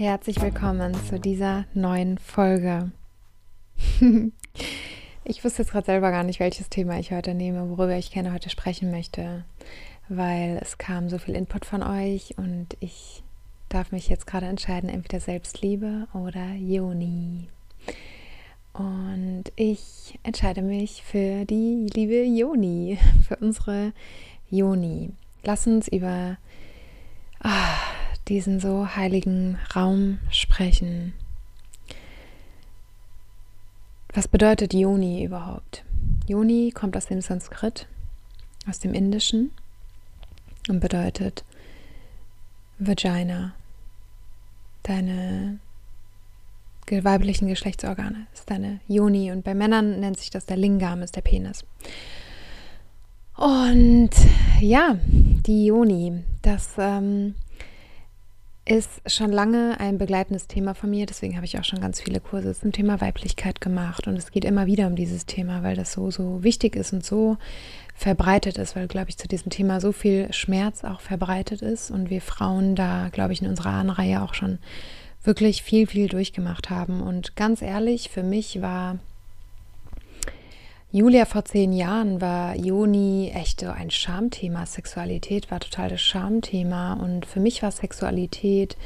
Herzlich willkommen zu dieser neuen Folge. ich wusste jetzt gerade selber gar nicht, welches Thema ich heute nehme, worüber ich gerne heute sprechen möchte, weil es kam so viel Input von euch und ich darf mich jetzt gerade entscheiden, entweder Selbstliebe oder Joni. Und ich entscheide mich für die liebe Joni, für unsere Joni. Lass uns über ah, diesen so heiligen Raum sprechen. Was bedeutet Yoni überhaupt? Yoni kommt aus dem Sanskrit, aus dem Indischen und bedeutet Vagina. Deine weiblichen Geschlechtsorgane ist deine Yoni und bei Männern nennt sich das der Lingam, ist der Penis. Und ja, die Yoni, das ähm, ist schon lange ein begleitendes Thema von mir, deswegen habe ich auch schon ganz viele Kurse zum Thema Weiblichkeit gemacht und es geht immer wieder um dieses Thema, weil das so, so wichtig ist und so verbreitet ist, weil, glaube ich, zu diesem Thema so viel Schmerz auch verbreitet ist und wir Frauen da, glaube ich, in unserer Ahnenreihe auch schon wirklich viel, viel durchgemacht haben. Und ganz ehrlich, für mich war Julia vor zehn Jahren war Joni echt so ein Schamthema. Sexualität war total das Schamthema. Und für mich war Sexualität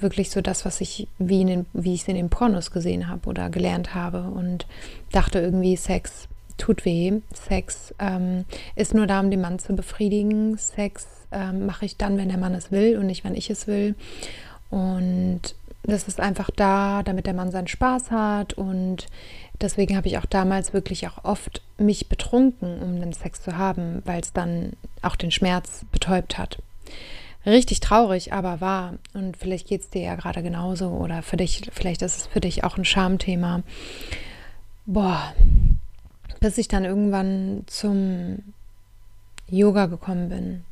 wirklich so das, was ich, wie, in den, wie ich es in den Pornos gesehen habe oder gelernt habe. Und dachte irgendwie, Sex tut weh. Sex ähm, ist nur da, um den Mann zu befriedigen. Sex ähm, mache ich dann, wenn der Mann es will und nicht, wenn ich es will. Und das ist einfach da, damit der Mann seinen Spaß hat und Deswegen habe ich auch damals wirklich auch oft mich betrunken, um den Sex zu haben, weil es dann auch den Schmerz betäubt hat. Richtig traurig, aber wahr. Und vielleicht geht es dir ja gerade genauso oder für dich, vielleicht ist es für dich auch ein Schamthema. Boah, bis ich dann irgendwann zum Yoga gekommen bin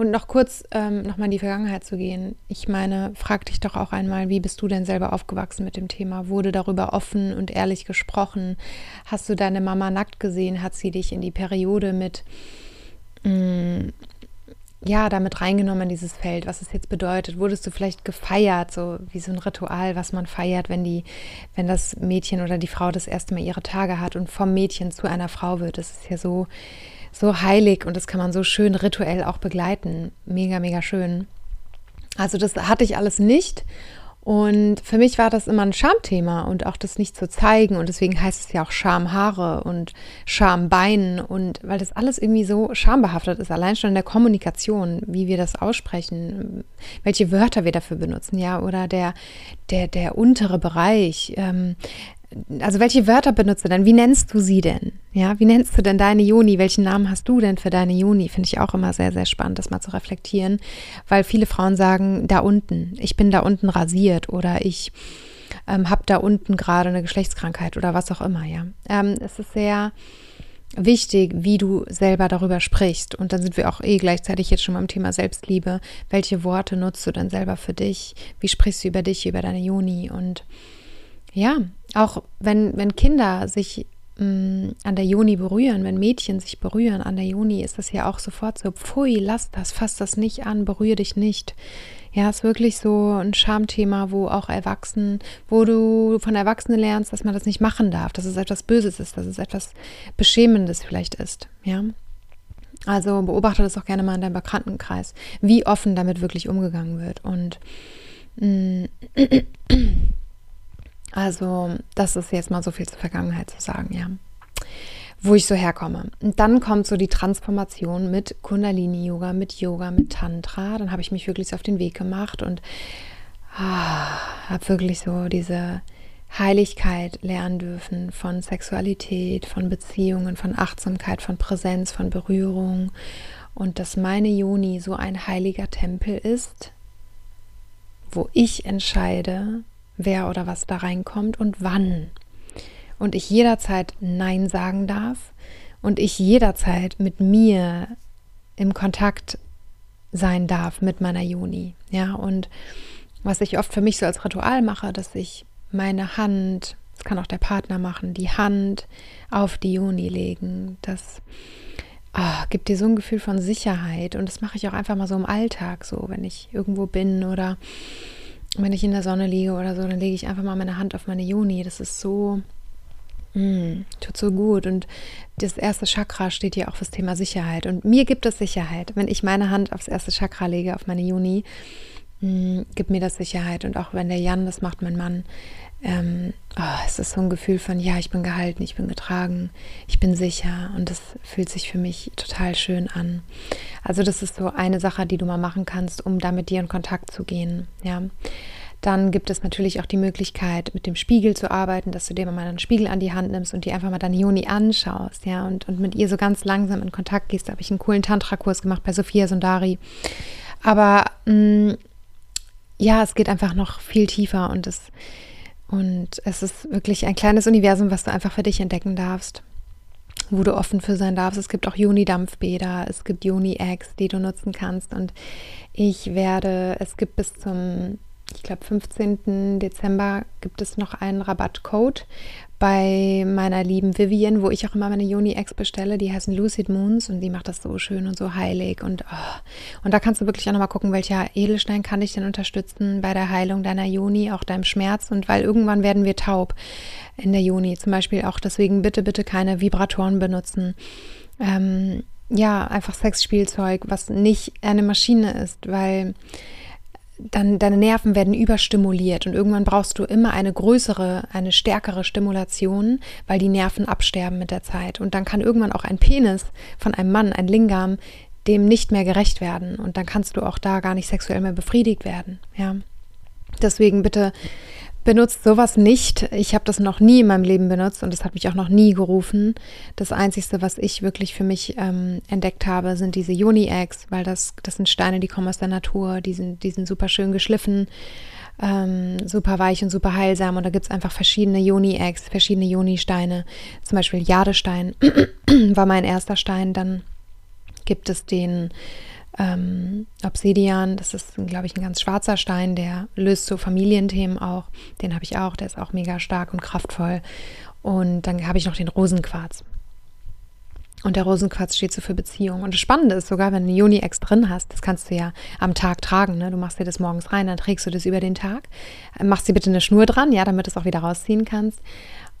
und noch kurz ähm, nochmal in die Vergangenheit zu gehen. Ich meine, frag dich doch auch einmal, wie bist du denn selber aufgewachsen mit dem Thema? Wurde darüber offen und ehrlich gesprochen? Hast du deine Mama nackt gesehen? Hat sie dich in die Periode mit, mh, mm, ja, damit reingenommen in dieses Feld, was es jetzt bedeutet? Wurdest du vielleicht gefeiert, so wie so ein Ritual, was man feiert, wenn die, wenn das Mädchen oder die Frau das erste Mal ihre Tage hat und vom Mädchen zu einer Frau wird? Das ist ja so so heilig und das kann man so schön rituell auch begleiten. Mega, mega schön. Also das hatte ich alles nicht. Und für mich war das immer ein Schamthema und auch das nicht zu zeigen. Und deswegen heißt es ja auch Schamhaare und Schambein. Und weil das alles irgendwie so schambehaftet ist, allein schon in der Kommunikation, wie wir das aussprechen, welche Wörter wir dafür benutzen, ja, oder der, der, der untere Bereich. Ähm, also welche Wörter benutzt du denn? Wie nennst du sie denn? Ja, wie nennst du denn deine Juni? Welchen Namen hast du denn für deine Juni? Finde ich auch immer sehr, sehr spannend, das mal zu reflektieren, weil viele Frauen sagen, da unten, ich bin da unten rasiert oder ich ähm, habe da unten gerade eine Geschlechtskrankheit oder was auch immer, ja. Ähm, es ist sehr wichtig, wie du selber darüber sprichst. Und dann sind wir auch eh gleichzeitig jetzt schon beim Thema Selbstliebe. Welche Worte nutzt du denn selber für dich? Wie sprichst du über dich, über deine Juni? Und ja, auch wenn, wenn Kinder sich mh, mm, an der Juni berühren, wenn Mädchen sich berühren an der Juni, ist das ja auch sofort so, pfui, lass das, fass das nicht an, berühre dich nicht. Ja, ist wirklich so ein Schamthema, wo auch Erwachsenen, wo du von Erwachsenen lernst, dass man das nicht machen darf, dass es etwas Böses ist, dass es etwas Beschämendes vielleicht ist. Ja, also beobachte das auch gerne mal in deinem Bekanntenkreis, wie offen damit wirklich umgegangen wird. Und mm, also, das ist jetzt mal so viel zur Vergangenheit zu sagen, ja. Wo ich so herkomme. Und dann kommt so die Transformation mit Kundalini-Yoga, mit Yoga, mit Tantra. Dann habe ich mich wirklich so auf den Weg gemacht und ah, habe wirklich so diese Heiligkeit lernen dürfen von Sexualität, von Beziehungen, von Achtsamkeit, von Präsenz, von Berührung. Und dass meine Joni so ein heiliger Tempel ist, wo ich entscheide, wer oder was da reinkommt und wann. Und ich jederzeit Nein sagen darf und ich jederzeit mit mir im Kontakt sein darf mit meiner Juni. Ja, und was ich oft für mich so als Ritual mache, dass ich meine Hand, das kann auch der Partner machen, die Hand auf die Juni legen. Das oh, gibt dir so ein Gefühl von Sicherheit. Und das mache ich auch einfach mal so im Alltag, so wenn ich irgendwo bin oder wenn ich in der Sonne liege oder so, dann lege ich einfach mal meine Hand auf meine Juni. Das ist so, mm, tut so gut. Und das erste Chakra steht ja auch fürs Thema Sicherheit. Und mir gibt es Sicherheit, wenn ich meine Hand aufs erste Chakra lege, auf meine Juni, mm, gibt mir das Sicherheit. Und auch wenn der Jan das macht, mein Mann, ähm, oh, es ist so ein Gefühl von, ja, ich bin gehalten, ich bin getragen, ich bin sicher und das fühlt sich für mich total schön an. Also das ist so eine Sache, die du mal machen kannst, um da mit dir in Kontakt zu gehen, ja. Dann gibt es natürlich auch die Möglichkeit, mit dem Spiegel zu arbeiten, dass du dir mal einen Spiegel an die Hand nimmst und dir einfach mal deine Juni anschaust, ja, und, und mit ihr so ganz langsam in Kontakt gehst. Da habe ich einen coolen Tantra-Kurs gemacht bei Sophia Sundari. Aber mh, mm, ja, es geht einfach noch viel tiefer und es und es ist wirklich ein kleines Universum, was du einfach für dich entdecken darfst, wo du offen für sein darfst. Es gibt auch Juni-Dampfbäder, es gibt Juni-Eggs, die du nutzen kannst. Und ich werde, es gibt bis zum, ich glaube, 15. Dezember gibt es noch einen Rabattcode, bei meiner lieben Vivian, wo ich auch immer meine Juni-Ex bestelle. Die heißen Lucid Moons und die macht das so schön und so heilig. Und, oh. und da kannst du wirklich auch nochmal gucken, welcher Edelstein kann dich denn unterstützen bei der Heilung deiner Juni, auch deinem Schmerz. Und weil irgendwann werden wir taub in der Juni. Zum Beispiel auch deswegen bitte, bitte keine Vibratoren benutzen. Ähm, ja, einfach Sexspielzeug, was nicht eine Maschine ist, weil dann deine Nerven werden überstimuliert und irgendwann brauchst du immer eine größere, eine stärkere Stimulation, weil die Nerven absterben mit der Zeit. Und dann kann irgendwann auch ein Penis von einem Mann, ein Lingam, dem nicht mehr gerecht werden. Und dann kannst du auch da gar nicht sexuell mehr befriedigt werden. Ja. Deswegen bitte benutzt sowas nicht. Ich habe das noch nie in meinem Leben benutzt und das hat mich auch noch nie gerufen. Das Einzige, was ich wirklich für mich ähm, entdeckt habe, sind diese Joni-Eggs, weil das, das sind Steine, die kommen aus der Natur, die sind, die sind super schön geschliffen, ähm, super weich und super heilsam. Und da gibt es einfach verschiedene Joni-Eggs, verschiedene Joni-Steine. Zum Beispiel Jadestein war mein erster Stein. Dann gibt es den ähm, Obsidian, das ist, glaube ich, ein ganz schwarzer Stein, der löst so Familienthemen auch. Den habe ich auch, der ist auch mega stark und kraftvoll. Und dann habe ich noch den Rosenquarz. Und der Rosenquarz steht so für Beziehung. Und das Spannende ist sogar, wenn du Juni-Ex drin hast, das kannst du ja am Tag tragen. Ne? Du machst dir das morgens rein, dann trägst du das über den Tag. Machst dir bitte eine Schnur dran, ja, damit du es auch wieder rausziehen kannst.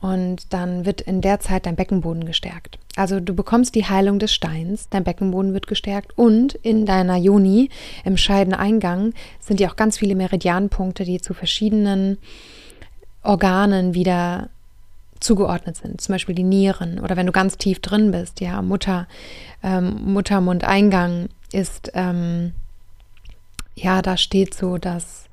Und dann wird in der Zeit dein Beckenboden gestärkt. Also du bekommst die Heilung des Steins, dein Beckenboden wird gestärkt und in deiner Joni, im Scheideneingang, sind ja auch ganz viele Meridianpunkte, die zu verschiedenen Organen wieder zugeordnet sind. Zum Beispiel die Nieren oder wenn du ganz tief drin bist, ja, Mutter, ähm, Muttermundeingang ist, ähm, ja, da steht so, dass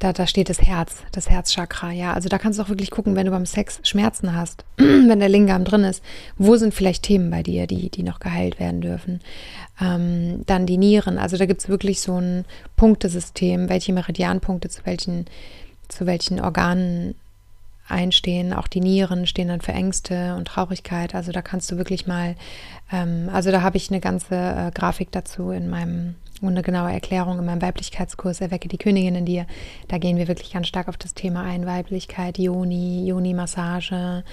da, da steht das Herz, das Herzchakra, ja. Also da kannst du auch wirklich gucken, wenn du beim Sex Schmerzen hast, wenn der Lingam drin ist, wo sind vielleicht Themen bei dir, die, die noch geheilt werden dürfen. Ähm, dann die Nieren, also da gibt es wirklich so ein Punktesystem, welche Meridianpunkte zu welchen, zu welchen Organen einstehen. Auch die Nieren stehen dann für Ängste und Traurigkeit. Also da kannst du wirklich mal, ähm, also da habe ich eine ganze äh, Grafik dazu in meinem eine genaue Erklärung in meinem Weiblichkeitskurs Erwecke die Königin in dir. Da gehen wir wirklich ganz stark auf das Thema ein, Weiblichkeit, Joni, Joni-Massage.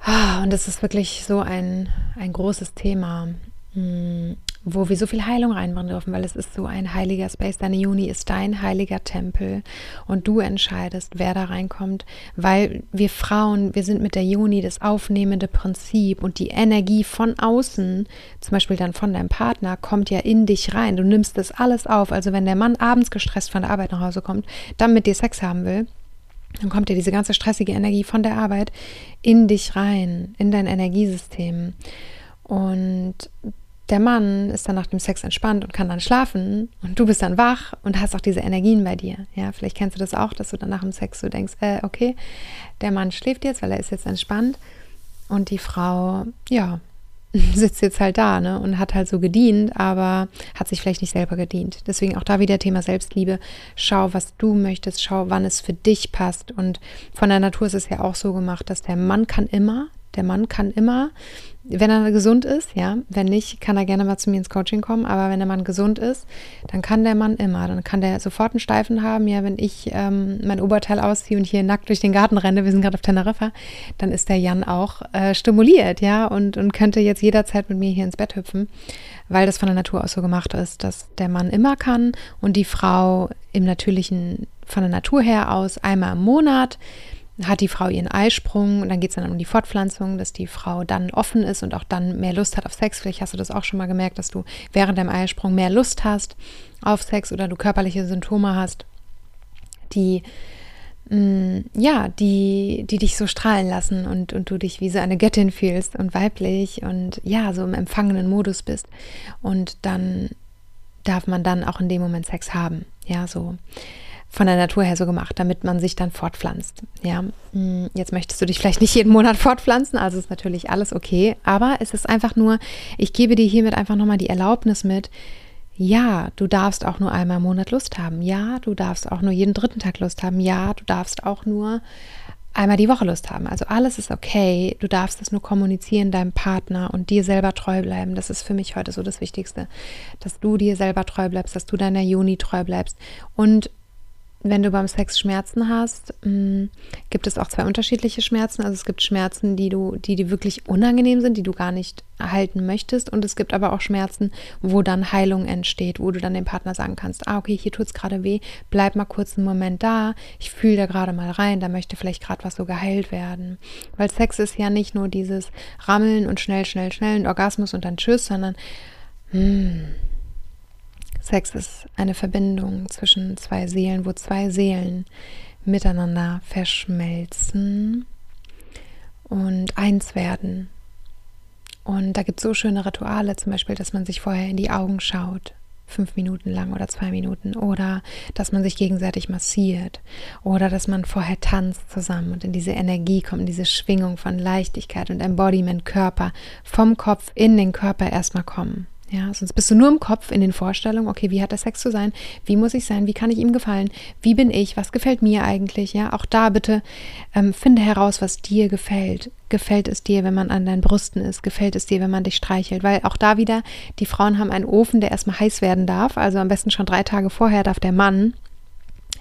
Ah, und das ist wirklich so ein, ein großes Thema. Hm wo wir so viel Heilung reinbringen dürfen, weil es ist so ein heiliger Space. Deine Juni ist dein heiliger Tempel und du entscheidest, wer da reinkommt, weil wir Frauen, wir sind mit der Juni das aufnehmende Prinzip und die Energie von außen, zum Beispiel dann von deinem Partner, kommt ja in dich rein. Du nimmst das alles auf. Also wenn der Mann abends gestresst von der Arbeit nach Hause kommt, dann mit dir Sex haben will, dann kommt ja diese ganze stressige Energie von der Arbeit in dich rein, in dein Energiesystem. Und der Mann ist dann nach dem Sex entspannt und kann dann schlafen und du bist dann wach und hast auch diese Energien bei dir. Ja, vielleicht kennst du das auch, dass du dann nach dem Sex so denkst, äh, okay, der Mann schläft jetzt, weil er ist jetzt entspannt und die Frau, ja, sitzt jetzt halt da ne, und hat halt so gedient, aber hat sich vielleicht nicht selber gedient. Deswegen auch da wieder Thema Selbstliebe. Schau, was du möchtest, schau, wann es für dich passt. Und von der Natur ist es ja auch so gemacht, dass der Mann kann immer, der Mann kann immer wenn er gesund ist, ja, wenn nicht, kann er gerne mal zu mir ins Coaching kommen, aber wenn der Mann gesund ist, dann kann der Mann immer, dann kann der sofort einen Steifen haben, ja, wenn ich ähm, mein Oberteil ausziehe und hier nackt durch den Garten renne, wir sind gerade auf Teneriffa, dann ist der Jan auch äh, stimuliert, ja, und, und könnte jetzt jederzeit mit mir hier ins Bett hüpfen, weil das von der Natur aus so gemacht ist, dass der Mann immer kann und die Frau im natürlichen, von der Natur her aus einmal im Monat hat die Frau ihren Eisprung und dann geht es dann um die Fortpflanzung, dass die Frau dann offen ist und auch dann mehr Lust hat auf Sex. Vielleicht hast du das auch schon mal gemerkt, dass du während deinem Eisprung mehr Lust hast auf Sex oder du körperliche Symptome hast, die mm, ja, die, die dich so strahlen lassen und, und du dich wie so eine Göttin fühlst und weiblich und ja, so im empfangenen Modus bist. Und dann darf man dann auch in dem Moment Sex haben. Ja, so von der Natur her so gemacht, damit man sich dann fortpflanzt. Ja, hm, jetzt möchtest du dich vielleicht nicht jeden Monat fortpflanzen, also ist natürlich alles okay, aber es ist einfach nur, ich gebe dir hiermit einfach nochmal die Erlaubnis mit, ja, du darfst auch nur einmal im Monat Lust haben. Ja, du darfst auch nur jeden dritten Tag Lust haben. Ja, du darfst auch nur einmal die Woche Lust haben. Also alles ist okay. Du darfst es nur kommunizieren deinem Partner und dir selber treu bleiben. Das ist für mich heute so das Wichtigste, dass du dir selber treu bleibst, dass du deiner Juni treu bleibst und wenn du beim Sex Schmerzen hast, mm, gibt es auch zwei unterschiedliche Schmerzen. Also es gibt Schmerzen, die du, die dir wirklich unangenehm sind, die du gar nicht erhalten möchtest. Und es gibt aber auch Schmerzen, wo dann Heilung entsteht, wo du dann dem Partner sagen kannst, ah, okay, hier tut es gerade weh, bleib mal kurz einen Moment da, ich fühle da gerade mal rein, da möchte vielleicht gerade was so geheilt werden. Weil Sex ist ja nicht nur dieses Rammeln und schnell, schnell, schnell, ein Orgasmus und dann Tschüss, sondern hm, Sex ist eine Verbindung zwischen zwei Seelen, wo zwei Seelen miteinander verschmelzen und eins werden. Und da gibt es so schöne Rituale, zum Beispiel, dass man sich vorher in die Augen schaut, fünf Minuten lang oder zwei Minuten, oder dass man sich gegenseitig massiert, oder dass man vorher tanzt zusammen und in diese Energie kommt, in diese Schwingung von Leichtigkeit und Embodiment, Körper, vom Kopf in den Körper erstmal kommen. Ja, sonst bist du nur im Kopf in den Vorstellungen, okay, wie hat der Sex zu sein? Wie muss ich sein? Wie kann ich ihm gefallen? Wie bin ich? Was gefällt mir eigentlich? Ja, auch da bitte ähm, finde heraus, was dir gefällt. Gefällt es dir, wenn man an deinen Brüsten ist? Gefällt es dir, wenn man dich streichelt? Weil auch da wieder, die Frauen haben einen Ofen, der erstmal heiß werden darf. Also am besten schon drei Tage vorher darf der Mann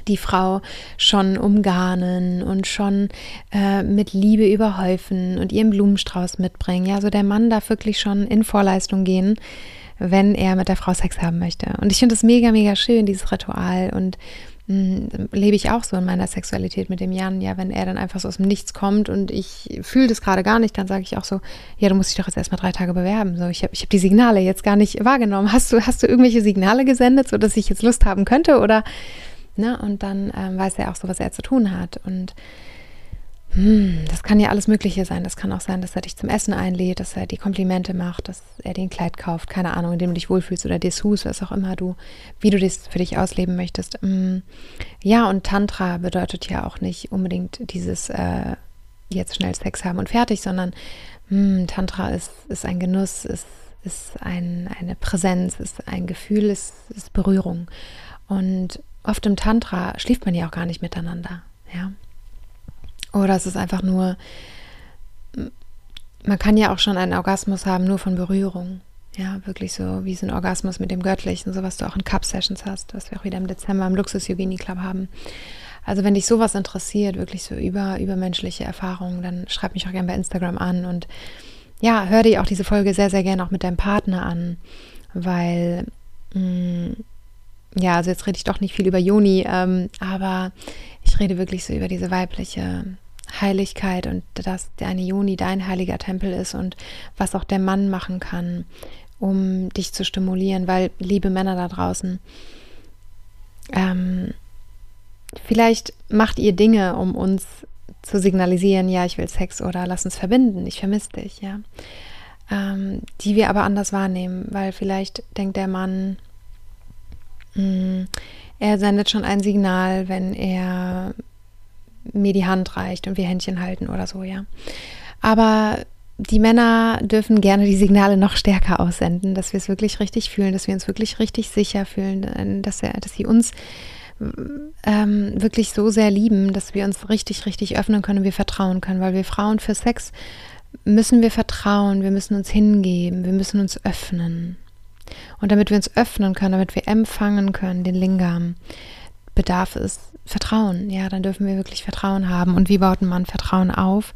die Frau schon umgarnen und schon äh, mit Liebe überhäufen und ihren Blumenstrauß mitbringen. Ja, so der Mann darf wirklich schon in Vorleistung gehen wenn er mit der Frau Sex haben möchte. Und ich finde es mega, mega schön, dieses Ritual. Und mh, mm, lebe ich auch so in meiner Sexualität mit dem Jan. Ja, wenn er dann einfach so aus dem Nichts kommt und ich fühle das gerade gar nicht, dann sage ich auch so, ja, du musst dich doch jetzt erstmal drei Tage bewerben. So, ich habe ich hab die Signale jetzt gar nicht wahrgenommen. Hast du, hast du irgendwelche Signale gesendet, sodass ich jetzt Lust haben könnte? Oder, ne? Und dann ähm, weiß er auch so, was er zu tun hat. Und hm, das kann ja alles Mögliche sein. Das kann auch sein, dass er dich zum Essen einlädt, dass er die Komplimente macht, dass er dir ein Kleid kauft, keine Ahnung, in dem du dich wohlfühlst oder Dessous, was auch immer du, wie du das für dich ausleben möchtest. Hm, ja, und Tantra bedeutet ja auch nicht unbedingt dieses äh, jetzt schnell Sex haben und fertig, sondern hm, Tantra ist, ist ein Genuss, ist, ist ein, eine Präsenz, ist ein Gefühl, ist, ist Berührung. Und oft im Tantra schläft man ja auch gar nicht miteinander. Ja. Oder es ist einfach nur, man kann ja auch schon einen Orgasmus haben, nur von Berührung. Ja, wirklich so wie so ein Orgasmus mit dem Göttlichen, so was du auch in Cup-Sessions hast, was wir auch wieder im Dezember im Luxus Yogini Club haben. Also wenn dich sowas interessiert, wirklich so über, übermenschliche Erfahrungen, dann schreib mich auch gerne bei Instagram an und ja, hör dir auch diese Folge sehr, sehr gerne auch mit deinem Partner an, weil mh, ja, also jetzt rede ich doch nicht viel über Joni, ähm, aber ich rede wirklich so über diese weibliche Heiligkeit und dass deine Juni dein heiliger Tempel ist und was auch der Mann machen kann, um dich zu stimulieren, weil liebe Männer da draußen, ähm, vielleicht macht ihr Dinge, um uns zu signalisieren, ja, ich will Sex oder lass uns verbinden, ich vermisse dich, ja. Ähm, die wir aber anders wahrnehmen, weil vielleicht denkt der Mann, er sendet schon ein Signal, wenn er mir die Hand reicht und wir Händchen halten oder so, ja. Aber die Männer dürfen gerne die Signale noch stärker aussenden, dass wir es wirklich richtig fühlen, dass wir uns wirklich richtig sicher fühlen, dass, er, dass sie uns ähm, wirklich so sehr lieben, dass wir uns richtig, richtig öffnen können und wir vertrauen können, weil wir Frauen für Sex müssen wir vertrauen, wir müssen uns hingeben, wir müssen uns öffnen. Und damit wir uns öffnen können, damit wir empfangen können, den Lingam, bedarf es Vertrauen. Ja, dann dürfen wir wirklich Vertrauen haben. Und wie baut man Vertrauen auf?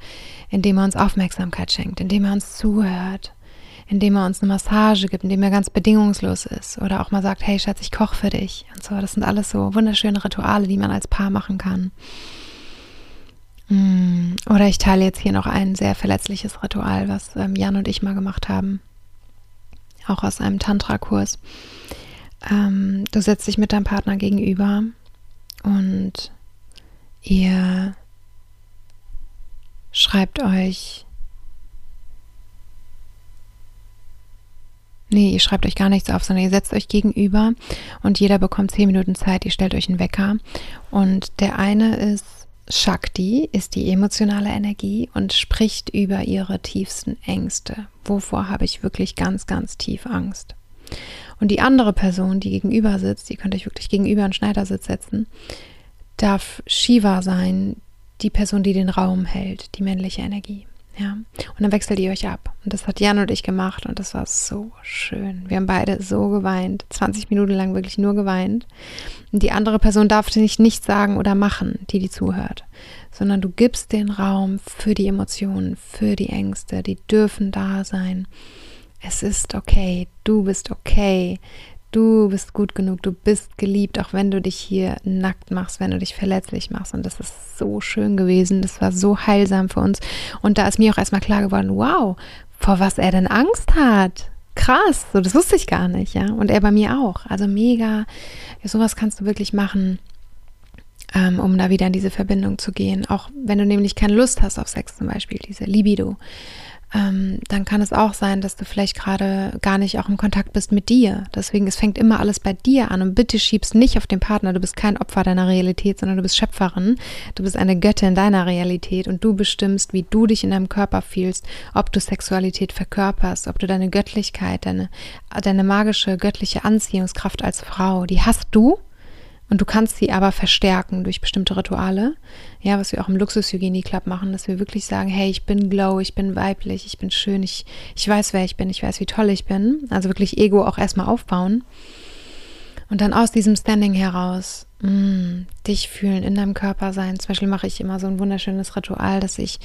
Indem er uns Aufmerksamkeit schenkt, indem er uns zuhört, indem er uns eine Massage gibt, indem er ganz bedingungslos ist oder auch mal sagt, hey Schatz, ich koche für dich und so. Das sind alles so wunderschöne Rituale, die man als Paar machen kann. Mm, oder ich teile jetzt hier noch ein sehr verletzliches Ritual, was ähm, Jan und ich mal gemacht haben, auch aus einem Tantra-Kurs. Ähm, du setzt dich mit deinem Partner gegenüber und ihr schreibt euch Nee, ihr schreibt euch gar nichts auf, sondern ihr setzt euch gegenüber und jeder bekommt zehn Minuten Zeit. Ihr stellt euch einen Wecker. Und der eine ist Shakti, ist die emotionale Energie und spricht über ihre tiefsten Ängste. Wovor habe ich wirklich ganz, ganz tief Angst? Und die andere Person, die gegenüber sitzt, ihr könnt euch wirklich gegenüber einen Schneidersitz setzen, darf Shiva sein, die Person, die den Raum hält, die männliche Energie. Ja. Und dann wechselt ihr euch ab. Und das hat Jan und ich gemacht und das war so schön. Wir haben beide so geweint. 20 Minuten lang wirklich nur geweint. Und die andere Person darf nicht nichts sagen oder machen, die die zuhört. Sondern du gibst den Raum für die Emotionen, für die Ängste. Die dürfen da sein. Es ist okay. Du bist okay. Du bist gut genug, du bist geliebt, auch wenn du dich hier nackt machst, wenn du dich verletzlich machst. Und das ist so schön gewesen, das war so heilsam für uns. Und da ist mir auch erstmal klar geworden, wow, vor was er denn Angst hat. Krass, so das wusste ich gar nicht, ja. Und er bei mir auch. Also mega, ja, sowas kannst du wirklich machen, ähm, um da wieder in diese Verbindung zu gehen. Auch wenn du nämlich keine Lust hast auf Sex zum Beispiel, diese Libido ähm, dann kann es auch sein, dass du vielleicht gerade gar nicht auch im Kontakt bist mit dir. Deswegen, es fängt immer alles bei dir an und bitte schiebst nicht auf den Partner. Du bist kein Opfer deiner Realität, sondern du bist Schöpferin. Du bist eine Göttin deiner Realität und du bestimmst, wie du dich in deinem Körper fühlst, ob du Sexualität verkörperst, ob du deine Göttlichkeit, deine, deine magische göttliche Anziehungskraft als Frau, die hast du und du kannst sie aber verstärken durch bestimmte Rituale. Ja, was wir auch im Luxus-Hygienie Club machen, dass wir wirklich sagen, hey, ich bin glow, ich bin weiblich, ich bin schön, ich, ich weiß, wer ich bin, ich weiß, wie toll ich bin. Also wirklich Ego auch erstmal aufbauen. Und dann aus diesem Standing heraus mh, mm, dich fühlen, in deinem Körper sein. Zum Beispiel mache ich immer so ein wunderschönes Ritual, dass ich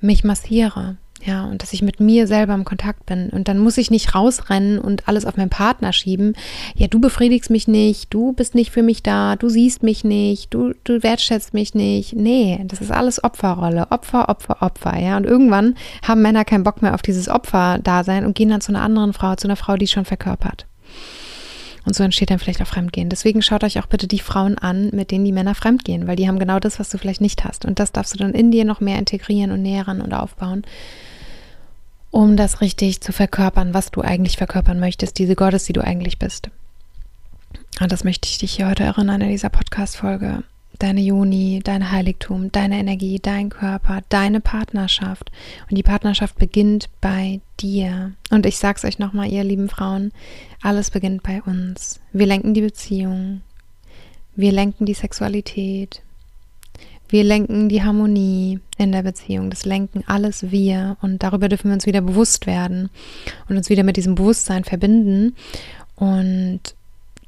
mich massiere. Ja, und dass ich mit mir selber im Kontakt bin. Und dann muss ich nicht rausrennen und alles auf meinen Partner schieben. Ja, du befriedigst mich nicht, du bist nicht für mich da, du siehst mich nicht, du, du wertschätzt mich nicht. Nee, das ist alles Opferrolle. Opfer, Opfer, Opfer. Ja, und irgendwann haben Männer keinen Bock mehr auf dieses Opfer-Dasein und gehen dann zu einer anderen Frau, zu einer Frau, die schon verkörpert. Und so entsteht dann vielleicht auch Fremdgehen. Deswegen schaut euch auch bitte die Frauen an, mit denen die Männer fremdgehen, weil die haben genau das, was du vielleicht nicht hast. Und das darfst du dann in dir noch mehr integrieren und nähern und aufbauen um das richtig zu verkörpern, was du eigentlich verkörpern möchtest, diese Gottes, die du eigentlich bist. Und das möchte ich dich hier heute erinnern in dieser Podcast-Folge. Deine Juni, dein Heiligtum, deine Energie, dein Körper, deine Partnerschaft. Und die Partnerschaft beginnt bei dir. Und ich sag's euch nochmal, ihr lieben Frauen, alles beginnt bei uns. Wir lenken die Beziehung. Wir lenken die Sexualität. Wir lenken die Harmonie in der Beziehung. Das lenken alles wir. Und darüber dürfen wir uns wieder bewusst werden und uns wieder mit diesem Bewusstsein verbinden und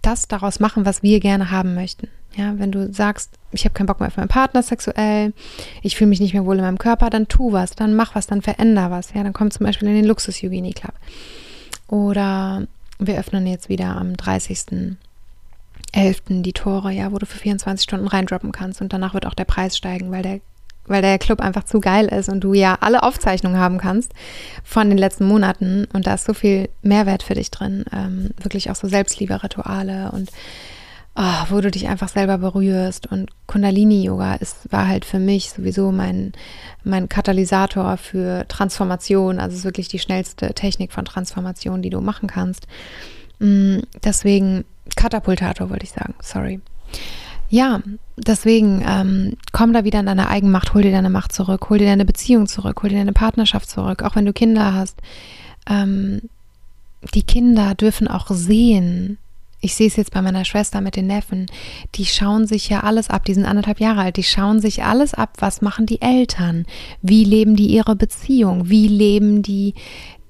das daraus machen, was wir gerne haben möchten. Ja, wenn du sagst, ich habe keinen Bock mehr auf meinen Partner sexuell, ich fühle mich nicht mehr wohl in meinem Körper, dann tu was, dann mach was, dann veränder was. Ja, dann komm zum Beispiel in den Luxus Yogini Club. Oder wir öffnen jetzt wieder am 30. 11. die Tore, ja, wo du für 24 Stunden reindroppen kannst und danach wird auch der Preis steigen, weil der weil der Club einfach zu geil ist und du ja alle Aufzeichnungen haben kannst von den letzten Monaten und da ist so viel Mehrwert für dich drin, ähm, wirklich auch so Selbstliebe-Rituale und oh, wo du dich einfach selber berührst. Und Kundalini-Yoga war halt für mich sowieso mein mein Katalysator für Transformation, also ist wirklich die schnellste Technik von Transformation, die du machen kannst. Mm, deswegen Katapultator wollte ich sagen, sorry. ja, deswegen ähm, komm da wieder in deine Eigenmacht, hol dir deine Macht zurück, hol dir deine Beziehung zurück, hol dir deine Partnerschaft zurück, auch wenn du Kinder hast. Ähm, die Kinder dürfen auch sehen, ich sehe es jetzt bei meiner Schwester mit den Neffen, die schauen sich ja alles ab, die sind anderthalb Jahre alt, die schauen sich alles ab, was machen die Eltern, wie leben die ihre Beziehung, wie leben die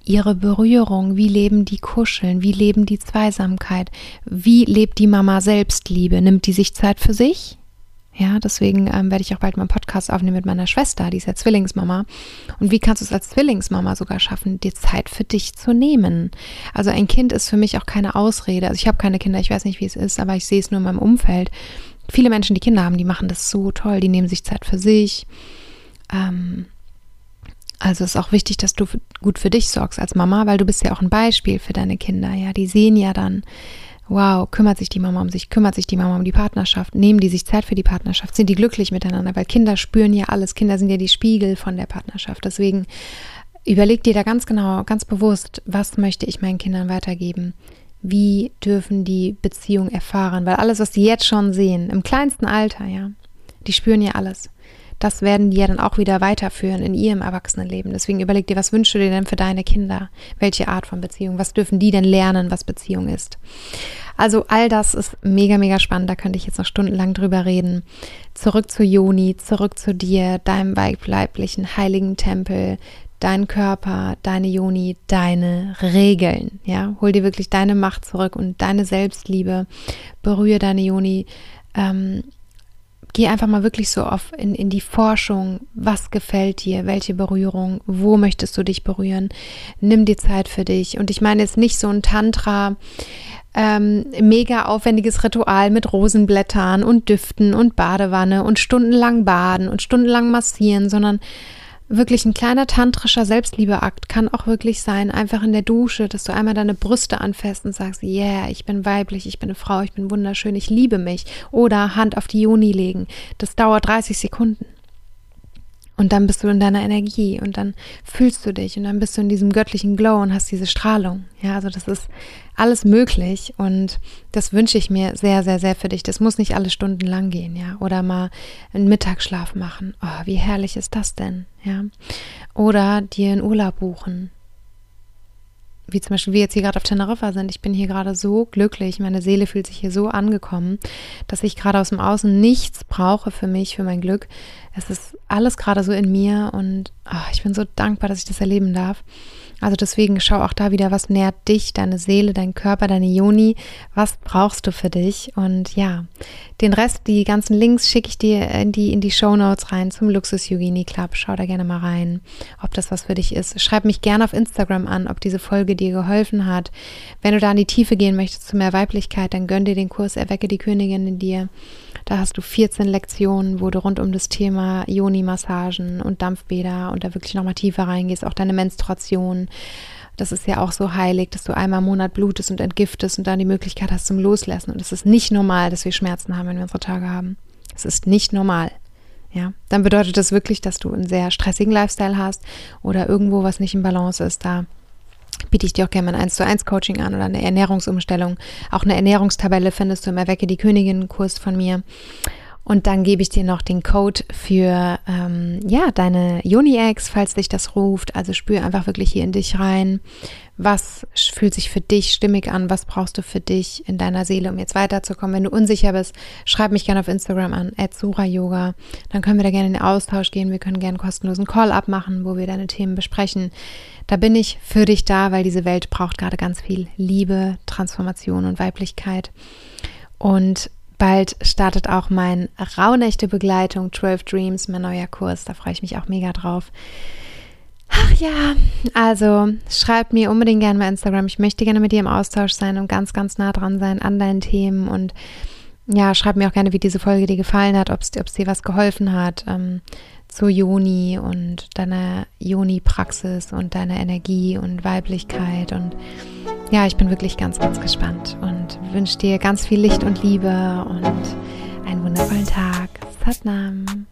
ihre Berührung, wie leben die Kuscheln, wie leben die Zweisamkeit, wie lebt die Mama Selbstliebe, nimmt die sich Zeit für sich? Ja, deswegen ähm, werde ich auch bald mal einen Podcast aufnehmen mit meiner Schwester, die ist ja Zwillingsmama. Und wie kannst du es als Zwillingsmama sogar schaffen, dir Zeit für dich zu nehmen? Also ein Kind ist für mich auch keine Ausrede. Also ich habe keine Kinder, ich weiß nicht, wie es ist, aber ich sehe es nur in meinem Umfeld. Viele Menschen, die Kinder haben, die machen das so toll, die nehmen sich Zeit für sich. Ähm, also ist auch wichtig, dass du gut für dich sorgst als Mama, weil du bist ja auch ein Beispiel für deine Kinder. Ja, die sehen ja dann, wow, kümmert sich die Mama um sich, kümmert sich die Mama um die Partnerschaft, nehmen die sich Zeit für die Partnerschaft, sind die glücklich miteinander, weil Kinder spüren ja alles. Kinder sind ja die Spiegel von der Partnerschaft. Deswegen überleg dir da ganz genau, ganz bewusst, was möchte ich meinen Kindern weitergeben? Wie dürfen die Beziehung erfahren? Weil alles, was sie jetzt schon sehen, im kleinsten Alter, ja, die spüren ja alles das werden die ja dann auch wieder weiterführen in ihrem Erwachsenenleben. Deswegen überleg dir, was wünschst du dir denn für deine Kinder? Welche Art von Beziehung? Was dürfen die denn lernen, was Beziehung ist? Also all das ist mega, mega spannend. Da könnte ich jetzt noch stundenlang drüber reden. Zurück zu Joni, zurück zu dir, deinem weiblichen heiligen Tempel, dein Körper, deine Joni, deine Regeln. Ja, hol dir wirklich deine Macht zurück und deine Selbstliebe. Berühre deine Joni. Ähm, geh einfach mal wirklich so auf in, in die Forschung, was gefällt dir, welche Berührung, wo möchtest du dich berühren, nimm dir Zeit für dich. Und ich meine jetzt nicht so ein Tantra, ähm, mega aufwendiges Ritual mit Rosenblättern und Düften und Badewanne und stundenlang baden und stundenlang massieren, sondern wirklich ein kleiner tantrischer Selbstliebeakt kann auch wirklich sein, einfach in der Dusche, dass du einmal deine Brüste anfasst und sagst, yeah, ich bin weiblich, ich bin eine Frau, ich bin wunderschön, ich liebe mich. Oder Hand auf die Joni legen. Das dauert 30 Sekunden. Und dann bist du in deiner Energie und dann fühlst du dich und dann bist du in diesem göttlichen Glow und hast diese Strahlung. Ja, also das ist alles möglich und das wünsche ich mir sehr, sehr, sehr für dich. Das muss nicht alle Stunden lang gehen, ja. Oder mal einen Mittagsschlaf machen. Oh, wie herrlich ist das denn, ja. Oder dir einen Urlaub buchen wie zum Beispiel wir jetzt hier gerade auf Teneriffa sind, ich bin hier gerade so glücklich, meine Seele fühlt sich hier so angekommen, dass ich gerade aus dem Außen nichts brauche für mich, für mein Glück. Es ist alles gerade so in mir und oh, ich bin so dankbar, dass ich das erleben darf. Also deswegen schau auch da wieder, was nährt dich, deine Seele, dein Körper, deine Joni, was brauchst du für dich? Und ja, den Rest, die ganzen Links schicke ich dir in die, in die Show Notes rein zum Luxus Yogini Club. Schau da gerne mal rein, ob das was für dich ist. Schreib mich gerne auf Instagram an, ob diese Folge dir geholfen hat. Wenn du da in die Tiefe gehen möchtest zu mehr Weiblichkeit, dann gönn dir den Kurs Erwecke die Königin in dir. Da hast du 14 Lektionen, wo du rund um das Thema Yoni-Massagen und Dampfbäder und da wirklich nochmal tiefer reingehst, auch deine Menstruation. Das ist ja auch so heilig, dass du einmal im Monat blutest und entgiftest und dann die Möglichkeit hast zum Loslassen. Und es ist nicht normal, dass wir Schmerzen haben, wenn wir unsere Tage haben. Es ist nicht normal. Ja, dann bedeutet das wirklich, dass du einen sehr stressigen Lifestyle hast oder irgendwo was nicht in Balance ist. Da biete ich dir auch gerne ein 1 zu 1 Coaching an oder eine Ernährungsumstellung. Auch eine Ernährungstabelle findest du im Erwecke die Königin Kurs von mir. Und dann gebe ich dir noch den Code für ähm, ja deine Juni-Eggs, falls dich das ruft. Also spür einfach wirklich hier in dich rein. Was fühlt sich für dich stimmig an? Was brauchst du für dich in deiner Seele, um jetzt weiterzukommen? Wenn du unsicher bist, schreib mich gerne auf Instagram an, Yoga. Dann können wir da gerne in den Austausch gehen. Wir können gerne einen kostenlosen Call abmachen, wo wir deine Themen besprechen. Da bin ich für dich da, weil diese Welt braucht gerade ganz viel Liebe, Transformation und Weiblichkeit. Und Bald startet auch mein Rauhnächte Begleitung 12 Dreams, mein neuer Kurs. Da freue ich mich auch mega drauf. Ach ja, also schreib mir unbedingt gerne bei Instagram. Ich möchte gerne mit dir im Austausch sein und ganz, ganz nah dran sein an deinen Themen. Und ja, schreib mir auch gerne, wie diese Folge dir gefallen hat, ob es dir was geholfen hat. Ähm, zur Joni und deiner Joni-Praxis und deiner Energie und Weiblichkeit. Und ja, ich bin wirklich ganz, ganz gespannt und wünsche dir ganz viel Licht und Liebe und einen wundervollen Tag. Satnam.